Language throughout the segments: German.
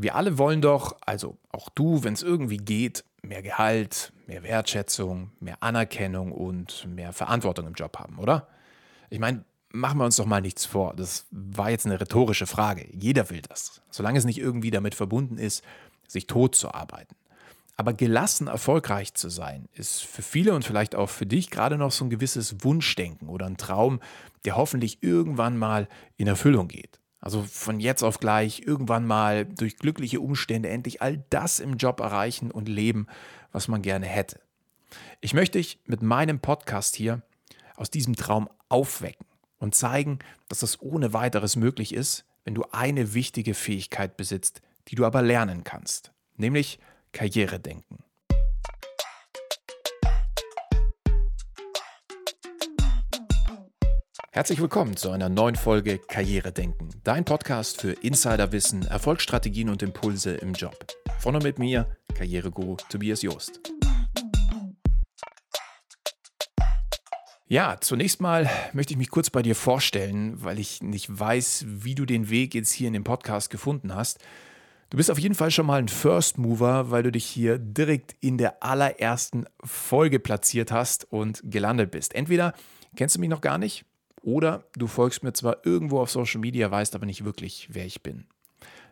Wir alle wollen doch, also auch du, wenn es irgendwie geht, mehr Gehalt, mehr Wertschätzung, mehr Anerkennung und mehr Verantwortung im Job haben, oder? Ich meine, machen wir uns doch mal nichts vor. Das war jetzt eine rhetorische Frage. Jeder will das, solange es nicht irgendwie damit verbunden ist, sich tot zu arbeiten. Aber gelassen erfolgreich zu sein, ist für viele und vielleicht auch für dich gerade noch so ein gewisses Wunschdenken oder ein Traum, der hoffentlich irgendwann mal in Erfüllung geht. Also von jetzt auf gleich irgendwann mal durch glückliche Umstände endlich all das im Job erreichen und leben, was man gerne hätte. Ich möchte dich mit meinem Podcast hier aus diesem Traum aufwecken und zeigen, dass das ohne weiteres möglich ist, wenn du eine wichtige Fähigkeit besitzt, die du aber lernen kannst, nämlich Karrieredenken. Herzlich willkommen zu einer neuen Folge Karriere denken, dein Podcast für Insiderwissen, Erfolgsstrategien und Impulse im Job. Von und mit mir, Karriereguru Tobias Joost. Ja, zunächst mal möchte ich mich kurz bei dir vorstellen, weil ich nicht weiß, wie du den Weg jetzt hier in dem Podcast gefunden hast. Du bist auf jeden Fall schon mal ein First Mover, weil du dich hier direkt in der allerersten Folge platziert hast und gelandet bist. Entweder kennst du mich noch gar nicht oder du folgst mir zwar irgendwo auf Social Media, weißt aber nicht wirklich, wer ich bin.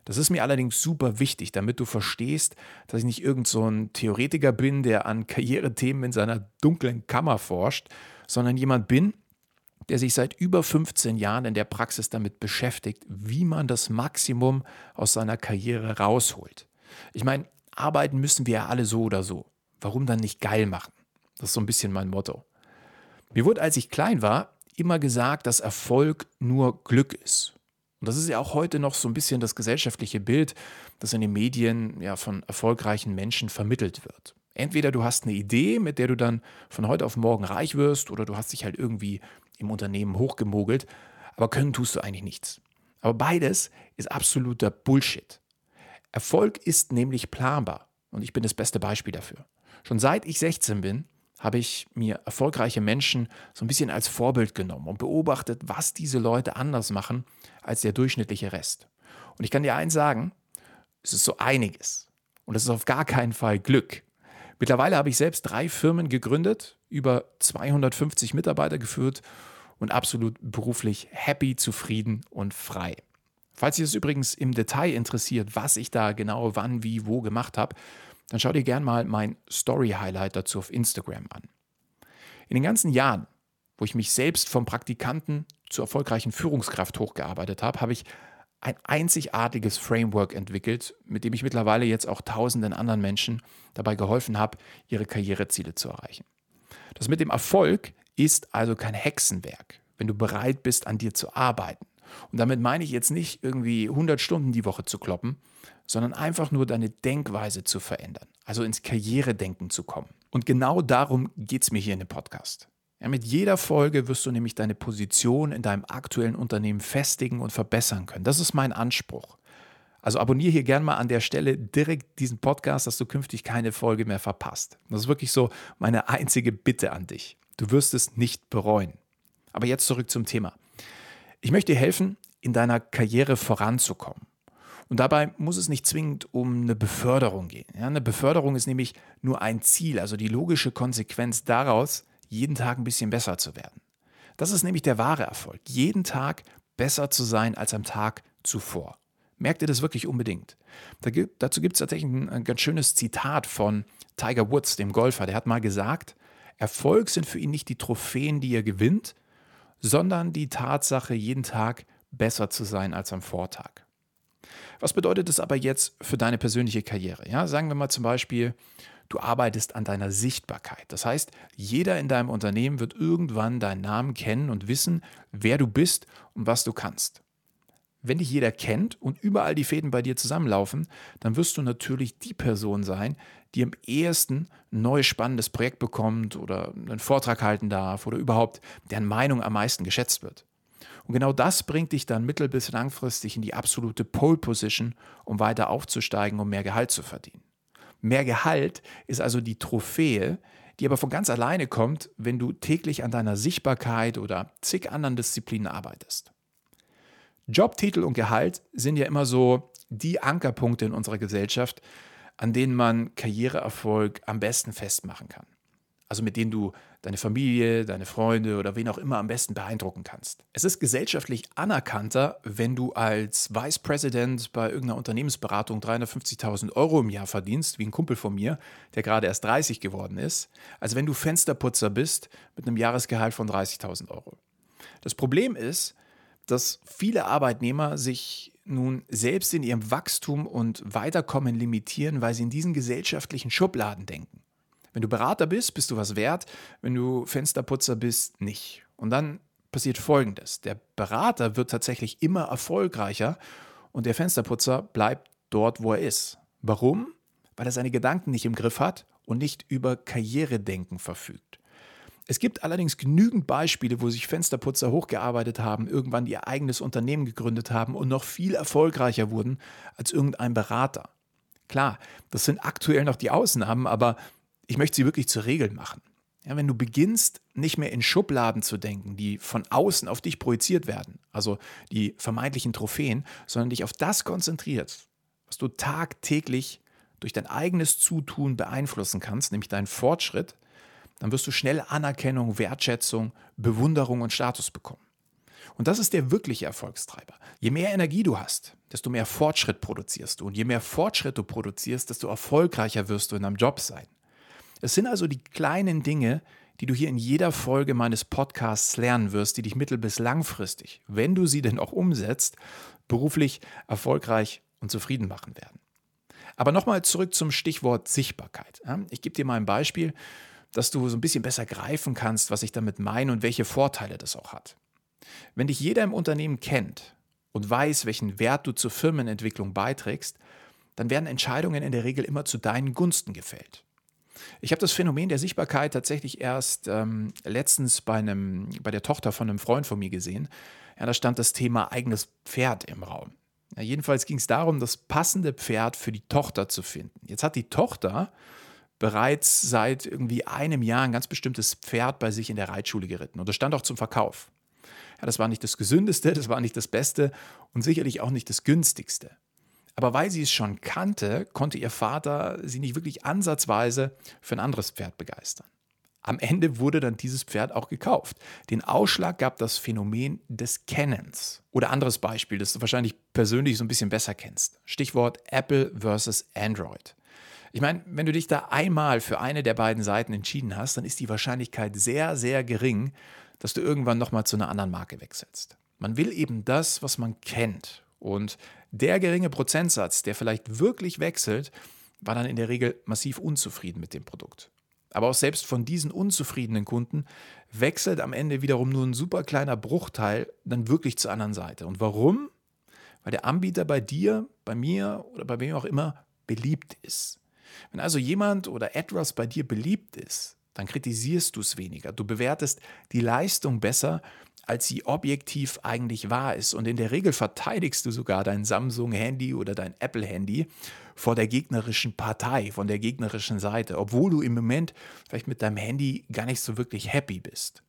Das ist mir allerdings super wichtig, damit du verstehst, dass ich nicht irgend so ein Theoretiker bin, der an Karrierethemen in seiner dunklen Kammer forscht, sondern jemand bin, der sich seit über 15 Jahren in der Praxis damit beschäftigt, wie man das Maximum aus seiner Karriere rausholt. Ich meine, arbeiten müssen wir ja alle so oder so. Warum dann nicht geil machen? Das ist so ein bisschen mein Motto. Mir wurde, als ich klein war, immer gesagt, dass Erfolg nur Glück ist. Und das ist ja auch heute noch so ein bisschen das gesellschaftliche Bild, das in den Medien ja von erfolgreichen Menschen vermittelt wird. Entweder du hast eine Idee, mit der du dann von heute auf morgen reich wirst, oder du hast dich halt irgendwie im Unternehmen hochgemogelt, aber können tust du eigentlich nichts. Aber beides ist absoluter Bullshit. Erfolg ist nämlich planbar und ich bin das beste Beispiel dafür. Schon seit ich 16 bin, habe ich mir erfolgreiche Menschen so ein bisschen als Vorbild genommen und beobachtet, was diese Leute anders machen als der durchschnittliche Rest. Und ich kann dir eins sagen, es ist so einiges. Und es ist auf gar keinen Fall Glück. Mittlerweile habe ich selbst drei Firmen gegründet, über 250 Mitarbeiter geführt und absolut beruflich happy, zufrieden und frei. Falls Sie es übrigens im Detail interessiert, was ich da genau wann, wie, wo gemacht habe, dann schau dir gern mal mein Story-Highlight dazu auf Instagram an. In den ganzen Jahren, wo ich mich selbst vom Praktikanten zur erfolgreichen Führungskraft hochgearbeitet habe, habe ich ein einzigartiges Framework entwickelt, mit dem ich mittlerweile jetzt auch tausenden anderen Menschen dabei geholfen habe, ihre Karriereziele zu erreichen. Das mit dem Erfolg ist also kein Hexenwerk, wenn du bereit bist, an dir zu arbeiten. Und damit meine ich jetzt nicht irgendwie 100 Stunden die Woche zu kloppen, sondern einfach nur deine Denkweise zu verändern, also ins Karrieredenken zu kommen. Und genau darum geht es mir hier in dem Podcast. Ja, mit jeder Folge wirst du nämlich deine Position in deinem aktuellen Unternehmen festigen und verbessern können. Das ist mein Anspruch. Also abonniere hier gerne mal an der Stelle direkt diesen Podcast, dass du künftig keine Folge mehr verpasst. Das ist wirklich so meine einzige Bitte an dich. Du wirst es nicht bereuen. Aber jetzt zurück zum Thema. Ich möchte dir helfen, in deiner Karriere voranzukommen. Und dabei muss es nicht zwingend um eine Beförderung gehen. Ja, eine Beförderung ist nämlich nur ein Ziel, also die logische Konsequenz daraus, jeden Tag ein bisschen besser zu werden. Das ist nämlich der wahre Erfolg, jeden Tag besser zu sein als am Tag zuvor. Merkt ihr das wirklich unbedingt? Da gibt, dazu gibt es tatsächlich ein, ein ganz schönes Zitat von Tiger Woods, dem Golfer. Der hat mal gesagt, Erfolg sind für ihn nicht die Trophäen, die er gewinnt, sondern die Tatsache, jeden Tag besser zu sein als am Vortag. Was bedeutet das aber jetzt für deine persönliche Karriere? Ja, sagen wir mal zum Beispiel, du arbeitest an deiner Sichtbarkeit. Das heißt, jeder in deinem Unternehmen wird irgendwann deinen Namen kennen und wissen, wer du bist und was du kannst. Wenn dich jeder kennt und überall die Fäden bei dir zusammenlaufen, dann wirst du natürlich die Person sein, die am ehesten ein neues spannendes Projekt bekommt oder einen Vortrag halten darf oder überhaupt deren Meinung am meisten geschätzt wird. Und genau das bringt dich dann mittel- bis langfristig in die absolute Pole Position, um weiter aufzusteigen, um mehr Gehalt zu verdienen. Mehr Gehalt ist also die Trophäe, die aber von ganz alleine kommt, wenn du täglich an deiner Sichtbarkeit oder zig anderen Disziplinen arbeitest. Jobtitel und Gehalt sind ja immer so die Ankerpunkte in unserer Gesellschaft, an denen man Karriereerfolg am besten festmachen kann. Also mit denen du deine Familie, deine Freunde oder wen auch immer am besten beeindrucken kannst. Es ist gesellschaftlich anerkannter, wenn du als Vice President bei irgendeiner Unternehmensberatung 350.000 Euro im Jahr verdienst, wie ein Kumpel von mir, der gerade erst 30 geworden ist, als wenn du Fensterputzer bist mit einem Jahresgehalt von 30.000 Euro. Das Problem ist, dass viele Arbeitnehmer sich nun selbst in ihrem Wachstum und Weiterkommen limitieren, weil sie in diesen gesellschaftlichen Schubladen denken. Wenn du Berater bist, bist du was wert, wenn du Fensterputzer bist, nicht. Und dann passiert Folgendes. Der Berater wird tatsächlich immer erfolgreicher und der Fensterputzer bleibt dort, wo er ist. Warum? Weil er seine Gedanken nicht im Griff hat und nicht über Karrieredenken verfügt. Es gibt allerdings genügend Beispiele, wo sich Fensterputzer hochgearbeitet haben, irgendwann ihr eigenes Unternehmen gegründet haben und noch viel erfolgreicher wurden als irgendein Berater. Klar, das sind aktuell noch die Ausnahmen, aber ich möchte sie wirklich zur Regel machen. Ja, wenn du beginnst, nicht mehr in Schubladen zu denken, die von außen auf dich projiziert werden, also die vermeintlichen Trophäen, sondern dich auf das konzentrierst, was du tagtäglich durch dein eigenes Zutun beeinflussen kannst, nämlich deinen Fortschritt, dann wirst du schnell Anerkennung, Wertschätzung, Bewunderung und Status bekommen. Und das ist der wirkliche Erfolgstreiber. Je mehr Energie du hast, desto mehr Fortschritt produzierst du. Und je mehr Fortschritt du produzierst, desto erfolgreicher wirst du in deinem Job sein. Es sind also die kleinen Dinge, die du hier in jeder Folge meines Podcasts lernen wirst, die dich mittel- bis langfristig, wenn du sie denn auch umsetzt, beruflich erfolgreich und zufrieden machen werden. Aber nochmal zurück zum Stichwort Sichtbarkeit. Ich gebe dir mal ein Beispiel dass du so ein bisschen besser greifen kannst, was ich damit meine und welche Vorteile das auch hat. Wenn dich jeder im Unternehmen kennt und weiß, welchen Wert du zur Firmenentwicklung beiträgst, dann werden Entscheidungen in der Regel immer zu deinen Gunsten gefällt. Ich habe das Phänomen der Sichtbarkeit tatsächlich erst ähm, letztens bei, einem, bei der Tochter von einem Freund von mir gesehen. Ja, da stand das Thema eigenes Pferd im Raum. Ja, jedenfalls ging es darum, das passende Pferd für die Tochter zu finden. Jetzt hat die Tochter bereits seit irgendwie einem Jahr ein ganz bestimmtes Pferd bei sich in der Reitschule geritten und das stand auch zum Verkauf. Ja, das war nicht das gesündeste, das war nicht das beste und sicherlich auch nicht das günstigste. Aber weil sie es schon kannte, konnte ihr Vater sie nicht wirklich ansatzweise für ein anderes Pferd begeistern. Am Ende wurde dann dieses Pferd auch gekauft. Den Ausschlag gab das Phänomen des Kennens. Oder anderes Beispiel, das du wahrscheinlich persönlich so ein bisschen besser kennst. Stichwort Apple versus Android. Ich meine, wenn du dich da einmal für eine der beiden Seiten entschieden hast, dann ist die Wahrscheinlichkeit sehr, sehr gering, dass du irgendwann nochmal zu einer anderen Marke wechselst. Man will eben das, was man kennt. Und der geringe Prozentsatz, der vielleicht wirklich wechselt, war dann in der Regel massiv unzufrieden mit dem Produkt. Aber auch selbst von diesen unzufriedenen Kunden wechselt am Ende wiederum nur ein super kleiner Bruchteil dann wirklich zur anderen Seite. Und warum? Weil der Anbieter bei dir, bei mir oder bei wem auch immer beliebt ist. Wenn also jemand oder etwas bei dir beliebt ist, dann kritisierst du es weniger. Du bewertest die Leistung besser, als sie objektiv eigentlich wahr ist. Und in der Regel verteidigst du sogar dein Samsung-Handy oder dein Apple-Handy vor der gegnerischen Partei, von der gegnerischen Seite, obwohl du im Moment vielleicht mit deinem Handy gar nicht so wirklich happy bist.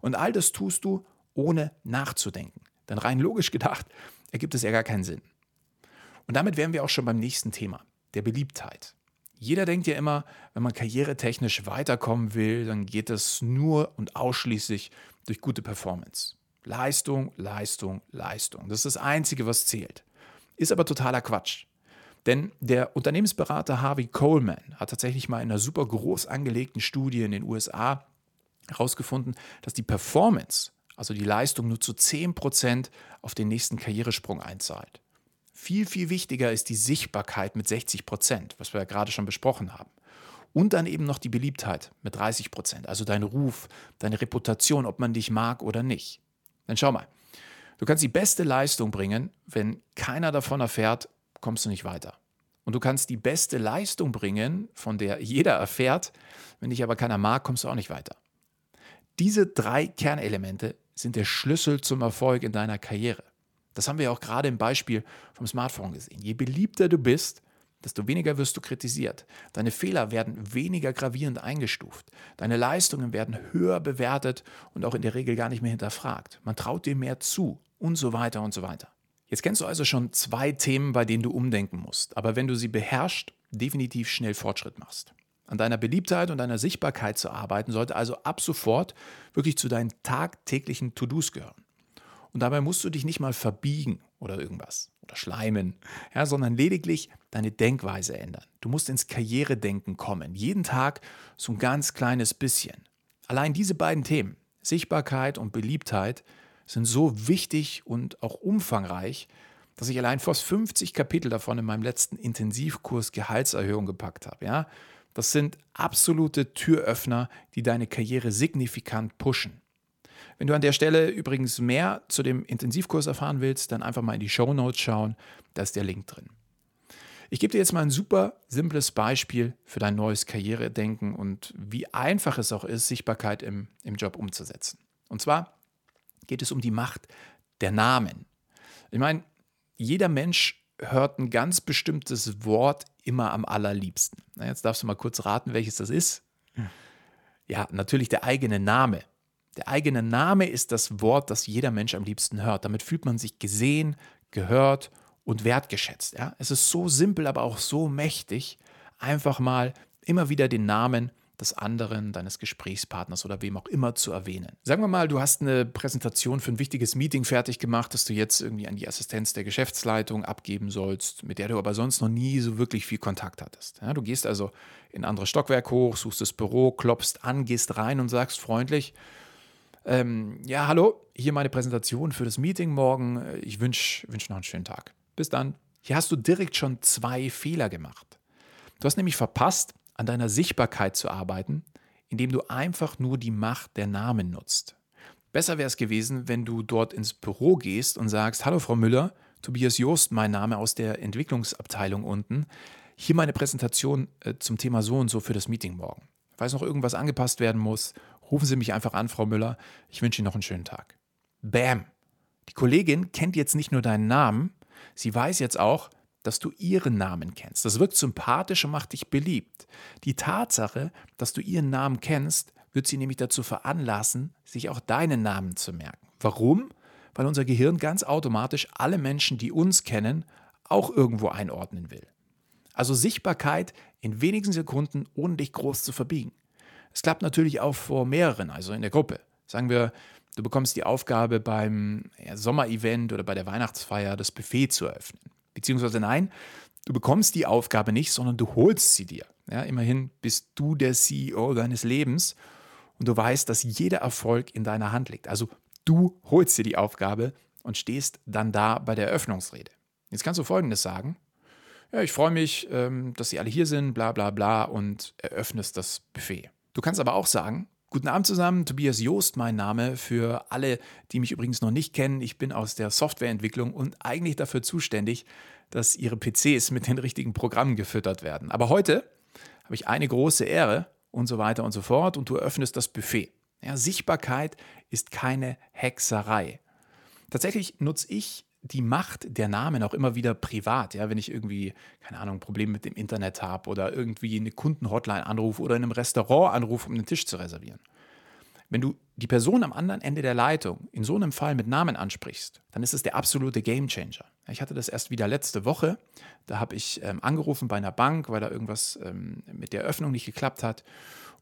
Und all das tust du, ohne nachzudenken. Denn rein logisch gedacht ergibt es ja gar keinen Sinn. Und damit wären wir auch schon beim nächsten Thema, der Beliebtheit. Jeder denkt ja immer, wenn man karrieretechnisch weiterkommen will, dann geht es nur und ausschließlich durch gute Performance. Leistung, Leistung, Leistung. Das ist das Einzige, was zählt. Ist aber totaler Quatsch. Denn der Unternehmensberater Harvey Coleman hat tatsächlich mal in einer super groß angelegten Studie in den USA herausgefunden, dass die Performance, also die Leistung, nur zu 10% auf den nächsten Karrieresprung einzahlt. Viel, viel wichtiger ist die Sichtbarkeit mit 60 Prozent, was wir ja gerade schon besprochen haben. Und dann eben noch die Beliebtheit mit 30 Prozent, also dein Ruf, deine Reputation, ob man dich mag oder nicht. Dann schau mal, du kannst die beste Leistung bringen, wenn keiner davon erfährt, kommst du nicht weiter. Und du kannst die beste Leistung bringen, von der jeder erfährt, wenn dich aber keiner mag, kommst du auch nicht weiter. Diese drei Kernelemente sind der Schlüssel zum Erfolg in deiner Karriere. Das haben wir ja auch gerade im Beispiel vom Smartphone gesehen. Je beliebter du bist, desto weniger wirst du kritisiert. Deine Fehler werden weniger gravierend eingestuft. Deine Leistungen werden höher bewertet und auch in der Regel gar nicht mehr hinterfragt. Man traut dir mehr zu und so weiter und so weiter. Jetzt kennst du also schon zwei Themen, bei denen du umdenken musst, aber wenn du sie beherrschst, definitiv schnell Fortschritt machst. An deiner Beliebtheit und deiner Sichtbarkeit zu arbeiten, sollte also ab sofort wirklich zu deinen tagtäglichen To-Dos gehören. Und dabei musst du dich nicht mal verbiegen oder irgendwas oder schleimen, ja, sondern lediglich deine Denkweise ändern. Du musst ins Karrieredenken kommen. Jeden Tag so ein ganz kleines bisschen. Allein diese beiden Themen, Sichtbarkeit und Beliebtheit, sind so wichtig und auch umfangreich, dass ich allein fast 50 Kapitel davon in meinem letzten Intensivkurs Gehaltserhöhung gepackt habe. Ja? Das sind absolute Türöffner, die deine Karriere signifikant pushen. Wenn du an der Stelle übrigens mehr zu dem Intensivkurs erfahren willst, dann einfach mal in die Show Notes schauen, da ist der Link drin. Ich gebe dir jetzt mal ein super simples Beispiel für dein neues Karrieredenken und wie einfach es auch ist, Sichtbarkeit im, im Job umzusetzen. Und zwar geht es um die Macht der Namen. Ich meine, jeder Mensch hört ein ganz bestimmtes Wort immer am allerliebsten. Na, jetzt darfst du mal kurz raten, welches das ist. Ja, natürlich der eigene Name. Der eigene Name ist das Wort, das jeder Mensch am liebsten hört. Damit fühlt man sich gesehen, gehört und wertgeschätzt. Ja? Es ist so simpel, aber auch so mächtig, einfach mal immer wieder den Namen des anderen, deines Gesprächspartners oder wem auch immer zu erwähnen. Sagen wir mal, du hast eine Präsentation für ein wichtiges Meeting fertig gemacht, das du jetzt irgendwie an die Assistenz der Geschäftsleitung abgeben sollst, mit der du aber sonst noch nie so wirklich viel Kontakt hattest. Ja, du gehst also in ein anderes Stockwerk hoch, suchst das Büro, klopfst an, gehst rein und sagst freundlich, ähm, ja, hallo, hier meine Präsentation für das Meeting morgen. Ich wünsche wünsch noch einen schönen Tag. Bis dann. Hier hast du direkt schon zwei Fehler gemacht. Du hast nämlich verpasst, an deiner Sichtbarkeit zu arbeiten, indem du einfach nur die Macht der Namen nutzt. Besser wäre es gewesen, wenn du dort ins Büro gehst und sagst, hallo Frau Müller, Tobias Joost, mein Name aus der Entwicklungsabteilung unten. Hier meine Präsentation äh, zum Thema so und so für das Meeting morgen. Falls noch irgendwas angepasst werden muss, rufen Sie mich einfach an, Frau Müller. Ich wünsche Ihnen noch einen schönen Tag. Bam! Die Kollegin kennt jetzt nicht nur deinen Namen, sie weiß jetzt auch, dass du ihren Namen kennst. Das wirkt sympathisch und macht dich beliebt. Die Tatsache, dass du ihren Namen kennst, wird sie nämlich dazu veranlassen, sich auch deinen Namen zu merken. Warum? Weil unser Gehirn ganz automatisch alle Menschen, die uns kennen, auch irgendwo einordnen will. Also Sichtbarkeit in wenigen Sekunden, ohne dich groß zu verbiegen. Es klappt natürlich auch vor mehreren, also in der Gruppe. Sagen wir, du bekommst die Aufgabe beim ja, Sommerevent oder bei der Weihnachtsfeier das Buffet zu eröffnen. Beziehungsweise nein, du bekommst die Aufgabe nicht, sondern du holst sie dir. Ja, immerhin bist du der CEO deines Lebens und du weißt, dass jeder Erfolg in deiner Hand liegt. Also du holst dir die Aufgabe und stehst dann da bei der Eröffnungsrede. Jetzt kannst du Folgendes sagen. Ja, ich freue mich, ähm, dass Sie alle hier sind, bla bla bla und eröffnest das Buffet. Du kannst aber auch sagen, Guten Abend zusammen, Tobias Joost, mein Name. Für alle, die mich übrigens noch nicht kennen, ich bin aus der Softwareentwicklung und eigentlich dafür zuständig, dass Ihre PCs mit den richtigen Programmen gefüttert werden. Aber heute habe ich eine große Ehre und so weiter und so fort und du öffnest das Buffet. Ja, Sichtbarkeit ist keine Hexerei. Tatsächlich nutze ich die Macht der Namen auch immer wieder privat. Ja, wenn ich irgendwie, keine Ahnung, ein Problem mit dem Internet habe oder irgendwie eine Kundenhotline anrufe oder in einem Restaurant anrufe, um einen Tisch zu reservieren. Wenn du die Person am anderen Ende der Leitung in so einem Fall mit Namen ansprichst, dann ist es der absolute Gamechanger. Ich hatte das erst wieder letzte Woche. Da habe ich ähm, angerufen bei einer Bank, weil da irgendwas ähm, mit der Öffnung nicht geklappt hat.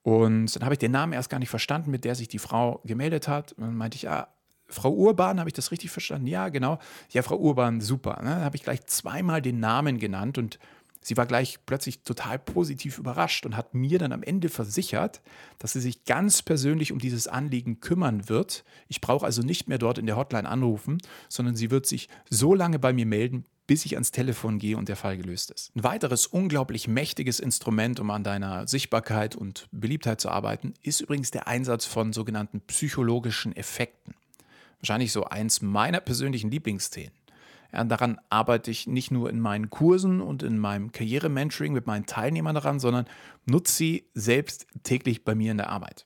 Und dann habe ich den Namen erst gar nicht verstanden, mit der sich die Frau gemeldet hat. Und dann meinte ich, ja, Frau Urban, habe ich das richtig verstanden? Ja, genau. Ja, Frau Urban, super. Ne? Habe ich gleich zweimal den Namen genannt und sie war gleich plötzlich total positiv überrascht und hat mir dann am Ende versichert, dass sie sich ganz persönlich um dieses Anliegen kümmern wird. Ich brauche also nicht mehr dort in der Hotline anrufen, sondern sie wird sich so lange bei mir melden, bis ich ans Telefon gehe und der Fall gelöst ist. Ein weiteres unglaublich mächtiges Instrument, um an deiner Sichtbarkeit und Beliebtheit zu arbeiten, ist übrigens der Einsatz von sogenannten psychologischen Effekten wahrscheinlich so eins meiner persönlichen Lieblingsthemen. Ja, daran arbeite ich nicht nur in meinen Kursen und in meinem Karriere-Mentoring mit meinen Teilnehmern daran, sondern nutze sie selbst täglich bei mir in der Arbeit.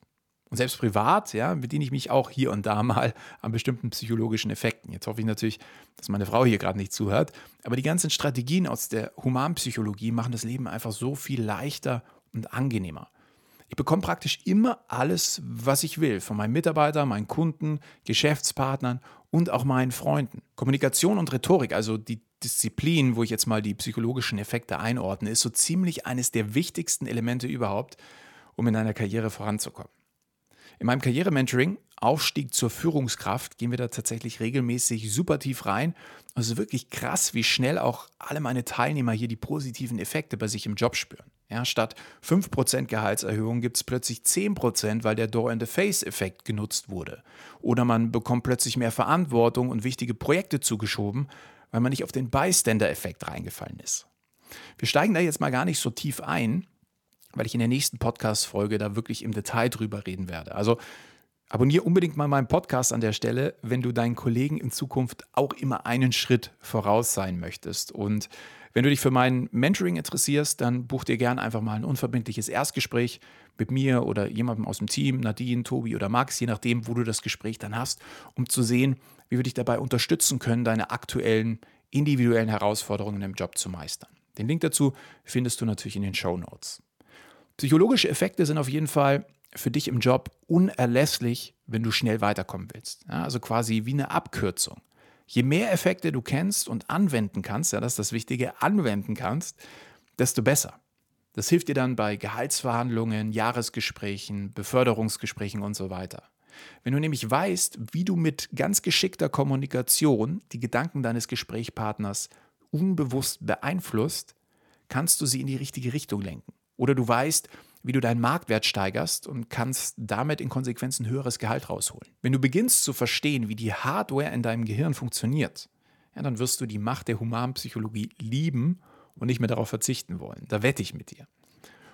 Und selbst privat, ja, bediene ich mich auch hier und da mal an bestimmten psychologischen Effekten. Jetzt hoffe ich natürlich, dass meine Frau hier gerade nicht zuhört. Aber die ganzen Strategien aus der Humanpsychologie machen das Leben einfach so viel leichter und angenehmer. Ich bekomme praktisch immer alles, was ich will, von meinen Mitarbeitern, meinen Kunden, Geschäftspartnern und auch meinen Freunden. Kommunikation und Rhetorik, also die Disziplin, wo ich jetzt mal die psychologischen Effekte einordne, ist so ziemlich eines der wichtigsten Elemente überhaupt, um in einer Karriere voranzukommen. In meinem Karrierementoring Aufstieg zur Führungskraft gehen wir da tatsächlich regelmäßig super tief rein. Also wirklich krass, wie schnell auch alle meine Teilnehmer hier die positiven Effekte bei sich im Job spüren. Ja, statt 5% Gehaltserhöhung gibt es plötzlich 10%, weil der Door-in-the-Face-Effekt genutzt wurde. Oder man bekommt plötzlich mehr Verantwortung und wichtige Projekte zugeschoben, weil man nicht auf den Bystander-Effekt reingefallen ist. Wir steigen da jetzt mal gar nicht so tief ein, weil ich in der nächsten Podcast-Folge da wirklich im Detail drüber reden werde. Also abonniere unbedingt mal meinen Podcast an der Stelle, wenn du deinen Kollegen in Zukunft auch immer einen Schritt voraus sein möchtest. Und wenn du dich für mein Mentoring interessierst, dann buch dir gerne einfach mal ein unverbindliches Erstgespräch mit mir oder jemandem aus dem Team, Nadine, Tobi oder Max, je nachdem, wo du das Gespräch dann hast, um zu sehen, wie wir dich dabei unterstützen können, deine aktuellen individuellen Herausforderungen im Job zu meistern. Den Link dazu findest du natürlich in den Show Notes. Psychologische Effekte sind auf jeden Fall für dich im Job unerlässlich, wenn du schnell weiterkommen willst. Ja, also quasi wie eine Abkürzung. Je mehr Effekte du kennst und anwenden kannst, ja, das ist das Wichtige, anwenden kannst, desto besser. Das hilft dir dann bei Gehaltsverhandlungen, Jahresgesprächen, Beförderungsgesprächen und so weiter. Wenn du nämlich weißt, wie du mit ganz geschickter Kommunikation die Gedanken deines Gesprächspartners unbewusst beeinflusst, kannst du sie in die richtige Richtung lenken. Oder du weißt, wie du deinen Marktwert steigerst und kannst damit in Konsequenz ein höheres Gehalt rausholen. Wenn du beginnst zu verstehen, wie die Hardware in deinem Gehirn funktioniert, ja, dann wirst du die Macht der Humanpsychologie lieben und nicht mehr darauf verzichten wollen. Da wette ich mit dir.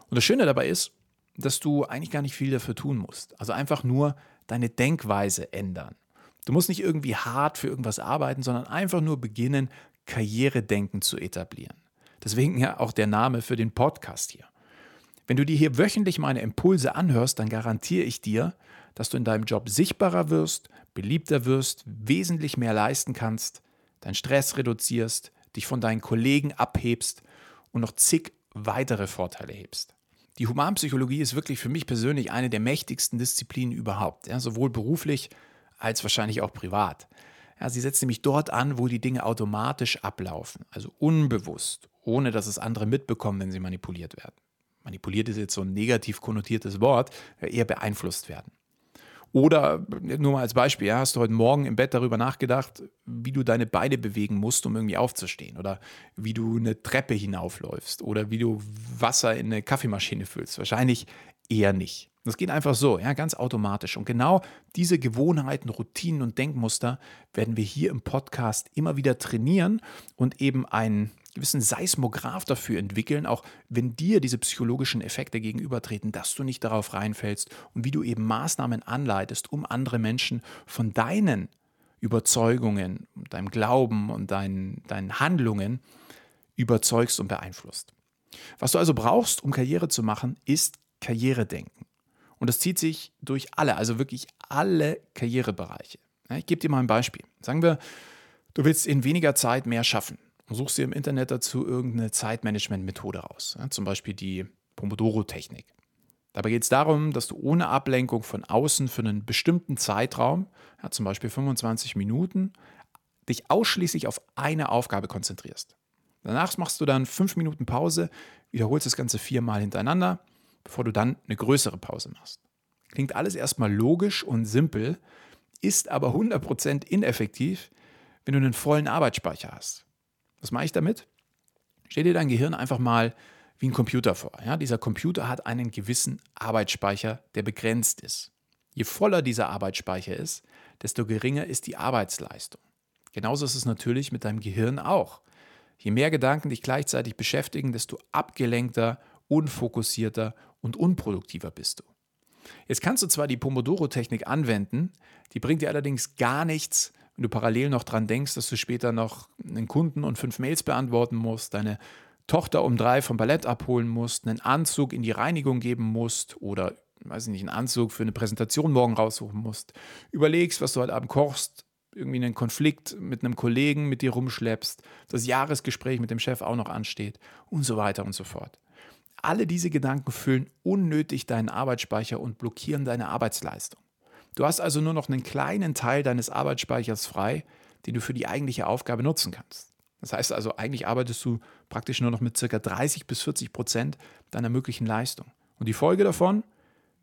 Und das Schöne dabei ist, dass du eigentlich gar nicht viel dafür tun musst. Also einfach nur deine Denkweise ändern. Du musst nicht irgendwie hart für irgendwas arbeiten, sondern einfach nur beginnen, Karrieredenken zu etablieren. Deswegen ja auch der Name für den Podcast hier. Wenn du dir hier wöchentlich meine Impulse anhörst, dann garantiere ich dir, dass du in deinem Job sichtbarer wirst, beliebter wirst, wesentlich mehr leisten kannst, deinen Stress reduzierst, dich von deinen Kollegen abhebst und noch zig weitere Vorteile hebst. Die Humanpsychologie ist wirklich für mich persönlich eine der mächtigsten Disziplinen überhaupt, ja, sowohl beruflich als wahrscheinlich auch privat. Ja, sie setzt nämlich dort an, wo die Dinge automatisch ablaufen, also unbewusst, ohne dass es andere mitbekommen, wenn sie manipuliert werden manipuliert ist jetzt so ein negativ konnotiertes Wort, eher beeinflusst werden. Oder nur mal als Beispiel, ja, hast du heute Morgen im Bett darüber nachgedacht, wie du deine Beine bewegen musst, um irgendwie aufzustehen? Oder wie du eine Treppe hinaufläufst? Oder wie du Wasser in eine Kaffeemaschine füllst? Wahrscheinlich eher nicht. Das geht einfach so, ja, ganz automatisch. Und genau diese Gewohnheiten, Routinen und Denkmuster werden wir hier im Podcast immer wieder trainieren und eben einen gewissen Seismograph dafür entwickeln, auch wenn dir diese psychologischen Effekte gegenübertreten, dass du nicht darauf reinfällst und wie du eben Maßnahmen anleitest, um andere Menschen von deinen Überzeugungen, deinem Glauben und deinen, deinen Handlungen überzeugst und beeinflusst. Was du also brauchst, um Karriere zu machen, ist Karrieredenken. Und das zieht sich durch alle, also wirklich alle Karrierebereiche. Ich gebe dir mal ein Beispiel. Sagen wir, du willst in weniger Zeit mehr schaffen suchst dir im Internet dazu irgendeine Zeitmanagement-Methode raus. Ja, zum Beispiel die Pomodoro-Technik. Dabei geht es darum, dass du ohne Ablenkung von außen für einen bestimmten Zeitraum, ja, zum Beispiel 25 Minuten, dich ausschließlich auf eine Aufgabe konzentrierst. Danach machst du dann fünf Minuten Pause, wiederholst das Ganze viermal hintereinander, bevor du dann eine größere Pause machst. Klingt alles erstmal logisch und simpel, ist aber 100% ineffektiv, wenn du einen vollen Arbeitsspeicher hast. Was mache ich damit? Stell dir dein Gehirn einfach mal wie ein Computer vor. Ja? Dieser Computer hat einen gewissen Arbeitsspeicher, der begrenzt ist. Je voller dieser Arbeitsspeicher ist, desto geringer ist die Arbeitsleistung. Genauso ist es natürlich mit deinem Gehirn auch. Je mehr Gedanken dich gleichzeitig beschäftigen, desto abgelenkter, unfokussierter und unproduktiver bist du. Jetzt kannst du zwar die Pomodoro-Technik anwenden, die bringt dir allerdings gar nichts, wenn du parallel noch dran denkst, dass du später noch einen Kunden und fünf Mails beantworten musst, deine Tochter um drei vom Ballett abholen musst, einen Anzug in die Reinigung geben musst oder, weiß ich nicht, einen Anzug für eine Präsentation morgen raussuchen musst, überlegst, was du heute Abend kochst, irgendwie einen Konflikt mit einem Kollegen mit dir rumschleppst, das Jahresgespräch mit dem Chef auch noch ansteht und so weiter und so fort. Alle diese Gedanken füllen unnötig deinen Arbeitsspeicher und blockieren deine Arbeitsleistung. Du hast also nur noch einen kleinen Teil deines Arbeitsspeichers frei, den du für die eigentliche Aufgabe nutzen kannst. Das heißt also, eigentlich arbeitest du praktisch nur noch mit ca. 30 bis 40 Prozent deiner möglichen Leistung. Und die Folge davon?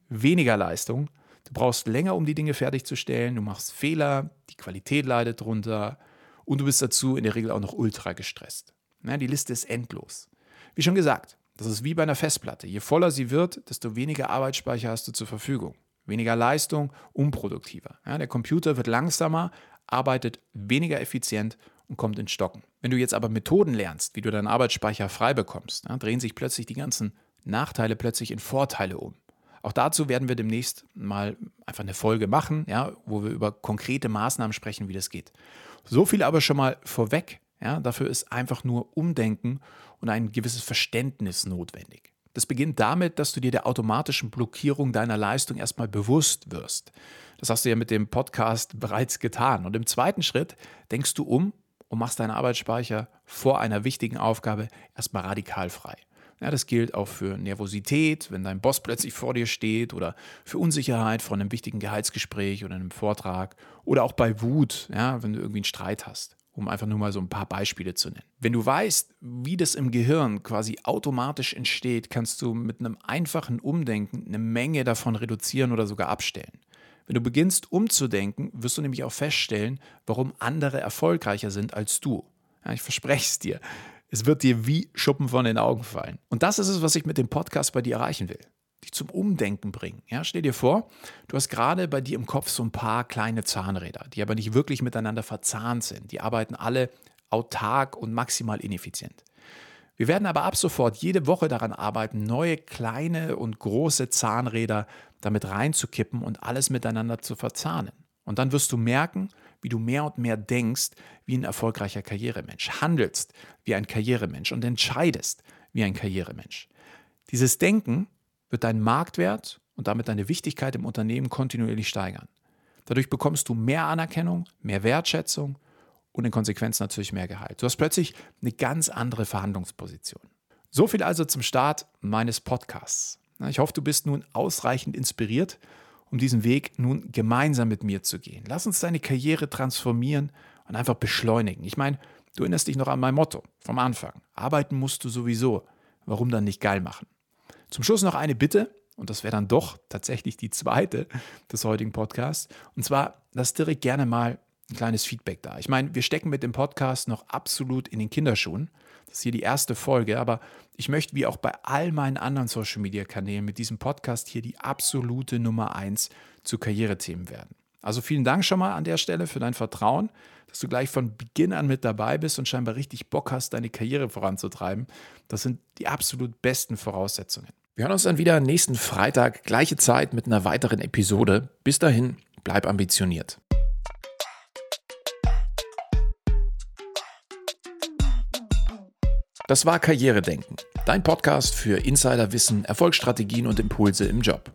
Weniger Leistung. Du brauchst länger, um die Dinge fertigzustellen. Du machst Fehler, die Qualität leidet drunter und du bist dazu in der Regel auch noch ultra gestresst. Ja, die Liste ist endlos. Wie schon gesagt, das ist wie bei einer Festplatte. Je voller sie wird, desto weniger Arbeitsspeicher hast du zur Verfügung. Weniger Leistung, unproduktiver. Ja, der Computer wird langsamer, arbeitet weniger effizient und kommt in Stocken. Wenn du jetzt aber Methoden lernst, wie du deinen Arbeitsspeicher frei bekommst, ja, drehen sich plötzlich die ganzen Nachteile plötzlich in Vorteile um. Auch dazu werden wir demnächst mal einfach eine Folge machen, ja, wo wir über konkrete Maßnahmen sprechen, wie das geht. So viel aber schon mal vorweg. Ja, dafür ist einfach nur Umdenken und ein gewisses Verständnis notwendig. Das beginnt damit, dass du dir der automatischen Blockierung deiner Leistung erstmal bewusst wirst. Das hast du ja mit dem Podcast bereits getan. Und im zweiten Schritt denkst du um und machst deinen Arbeitsspeicher vor einer wichtigen Aufgabe erstmal radikal frei. Ja, das gilt auch für Nervosität, wenn dein Boss plötzlich vor dir steht oder für Unsicherheit vor einem wichtigen Gehaltsgespräch oder einem Vortrag oder auch bei Wut, ja, wenn du irgendwie einen Streit hast um einfach nur mal so ein paar Beispiele zu nennen. Wenn du weißt, wie das im Gehirn quasi automatisch entsteht, kannst du mit einem einfachen Umdenken eine Menge davon reduzieren oder sogar abstellen. Wenn du beginnst umzudenken, wirst du nämlich auch feststellen, warum andere erfolgreicher sind als du. Ja, ich verspreche es dir. Es wird dir wie Schuppen von den Augen fallen. Und das ist es, was ich mit dem Podcast bei dir erreichen will dich zum Umdenken bringen. Ja, stell dir vor, du hast gerade bei dir im Kopf so ein paar kleine Zahnräder, die aber nicht wirklich miteinander verzahnt sind. Die arbeiten alle autark und maximal ineffizient. Wir werden aber ab sofort jede Woche daran arbeiten, neue kleine und große Zahnräder damit reinzukippen und alles miteinander zu verzahnen. Und dann wirst du merken, wie du mehr und mehr denkst wie ein erfolgreicher Karrieremensch, handelst wie ein Karrieremensch und entscheidest wie ein Karrieremensch. Dieses Denken wird dein Marktwert und damit deine Wichtigkeit im Unternehmen kontinuierlich steigern. Dadurch bekommst du mehr Anerkennung, mehr Wertschätzung und in Konsequenz natürlich mehr Gehalt. Du hast plötzlich eine ganz andere Verhandlungsposition. So viel also zum Start meines Podcasts. Ich hoffe, du bist nun ausreichend inspiriert, um diesen Weg nun gemeinsam mit mir zu gehen. Lass uns deine Karriere transformieren und einfach beschleunigen. Ich meine, du erinnerst dich noch an mein Motto vom Anfang. Arbeiten musst du sowieso. Warum dann nicht geil machen? Zum Schluss noch eine Bitte, und das wäre dann doch tatsächlich die zweite des heutigen Podcasts. Und zwar, lass direkt gerne mal ein kleines Feedback da. Ich meine, wir stecken mit dem Podcast noch absolut in den Kinderschuhen. Das ist hier die erste Folge, aber ich möchte wie auch bei all meinen anderen Social Media Kanälen mit diesem Podcast hier die absolute Nummer eins zu Karrierethemen werden. Also vielen Dank schon mal an der Stelle für dein Vertrauen, dass du gleich von Beginn an mit dabei bist und scheinbar richtig Bock hast, deine Karriere voranzutreiben. Das sind die absolut besten Voraussetzungen. Wir hören uns dann wieder nächsten Freitag, gleiche Zeit mit einer weiteren Episode. Bis dahin, bleib ambitioniert. Das war Karrieredenken, dein Podcast für Insiderwissen, Erfolgsstrategien und Impulse im Job.